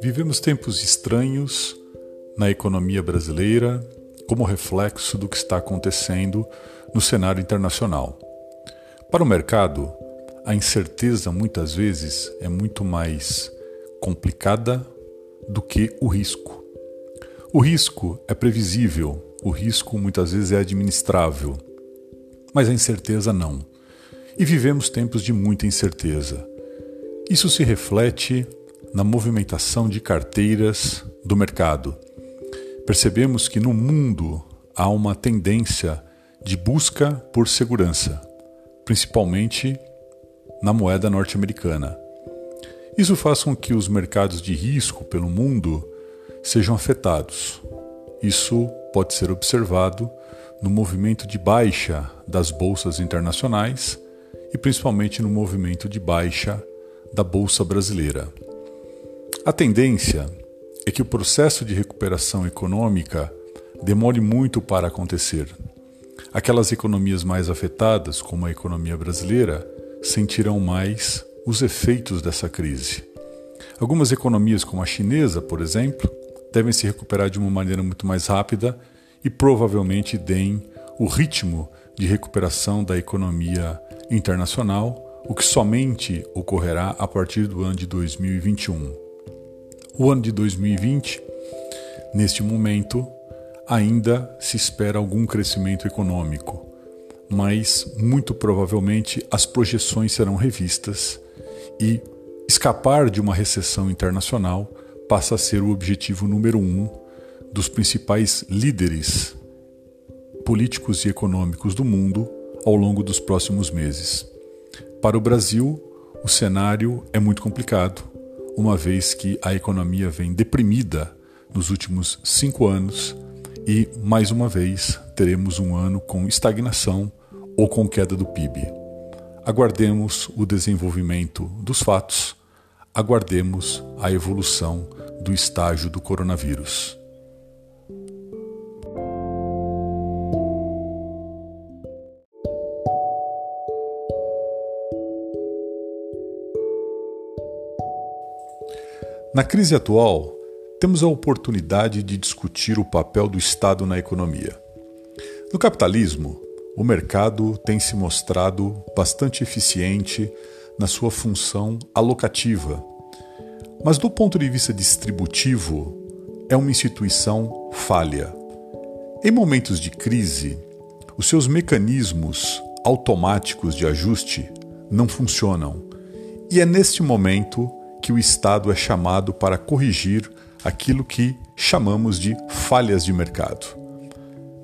Vivemos tempos estranhos na economia brasileira como reflexo do que está acontecendo no cenário internacional. Para o mercado, a incerteza muitas vezes é muito mais complicada do que o risco. O risco é previsível, o risco muitas vezes é administrável, mas a incerteza não. E vivemos tempos de muita incerteza. Isso se reflete na movimentação de carteiras do mercado. Percebemos que no mundo há uma tendência de busca por segurança, principalmente na moeda norte-americana. Isso faz com que os mercados de risco pelo mundo sejam afetados. Isso pode ser observado no movimento de baixa das bolsas internacionais e principalmente no movimento de baixa da bolsa brasileira. A tendência é que o processo de recuperação econômica demore muito para acontecer. Aquelas economias mais afetadas, como a economia brasileira, sentirão mais os efeitos dessa crise. Algumas economias, como a chinesa, por exemplo, devem se recuperar de uma maneira muito mais rápida e provavelmente deem o ritmo de recuperação da economia internacional, o que somente ocorrerá a partir do ano de 2021. O ano de 2020, neste momento, ainda se espera algum crescimento econômico, mas muito provavelmente as projeções serão revistas e escapar de uma recessão internacional passa a ser o objetivo número um dos principais líderes políticos e econômicos do mundo ao longo dos próximos meses. Para o Brasil, o cenário é muito complicado uma vez que a economia vem deprimida nos últimos cinco anos e, mais uma vez, teremos um ano com estagnação ou com queda do PIB. Aguardemos o desenvolvimento dos fatos, aguardemos a evolução do estágio do coronavírus. Na crise atual, temos a oportunidade de discutir o papel do Estado na economia. No capitalismo, o mercado tem se mostrado bastante eficiente na sua função alocativa, mas do ponto de vista distributivo, é uma instituição falha. Em momentos de crise, os seus mecanismos automáticos de ajuste não funcionam, e é neste momento que o Estado é chamado para corrigir aquilo que chamamos de falhas de mercado.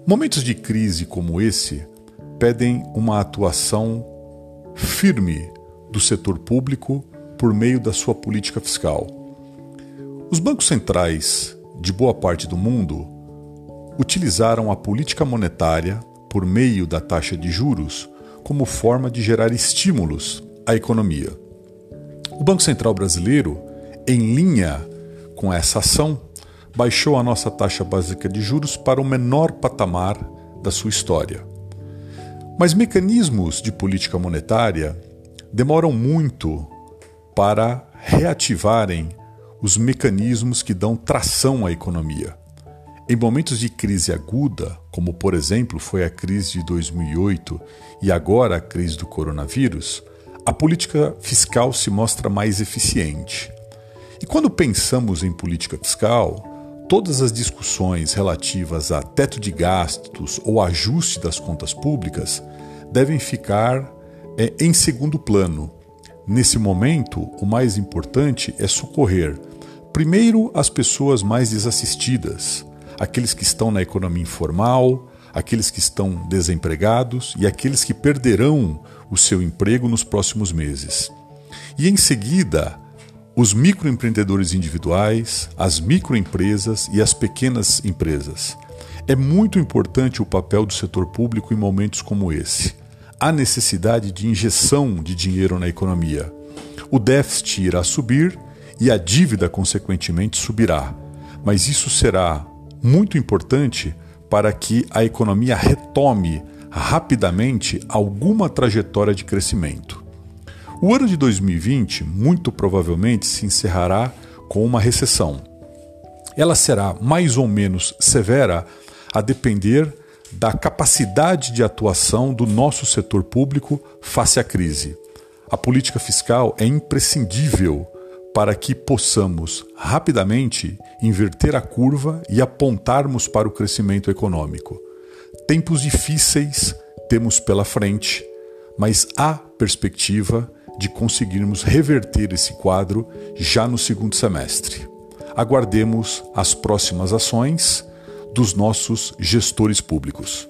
Momentos de crise como esse pedem uma atuação firme do setor público por meio da sua política fiscal. Os bancos centrais de boa parte do mundo utilizaram a política monetária por meio da taxa de juros como forma de gerar estímulos à economia. O Banco Central Brasileiro, em linha com essa ação, baixou a nossa taxa básica de juros para o menor patamar da sua história. Mas mecanismos de política monetária demoram muito para reativarem os mecanismos que dão tração à economia. Em momentos de crise aguda, como por exemplo foi a crise de 2008 e agora a crise do coronavírus, a política fiscal se mostra mais eficiente. E quando pensamos em política fiscal, todas as discussões relativas a teto de gastos ou ajuste das contas públicas devem ficar é, em segundo plano. Nesse momento, o mais importante é socorrer, primeiro, as pessoas mais desassistidas, aqueles que estão na economia informal, aqueles que estão desempregados e aqueles que perderão o seu emprego nos próximos meses. E em seguida, os microempreendedores individuais, as microempresas e as pequenas empresas. É muito importante o papel do setor público em momentos como esse. Há necessidade de injeção de dinheiro na economia. O déficit irá subir e a dívida, consequentemente, subirá. Mas isso será muito importante para que a economia retome rapidamente alguma trajetória de crescimento. O ano de 2020 muito provavelmente se encerrará com uma recessão. Ela será mais ou menos severa a depender da capacidade de atuação do nosso setor público face à crise. A política fiscal é imprescindível para que possamos rapidamente inverter a curva e apontarmos para o crescimento econômico. Tempos difíceis temos pela frente, mas há perspectiva de conseguirmos reverter esse quadro já no segundo semestre. Aguardemos as próximas ações dos nossos gestores públicos.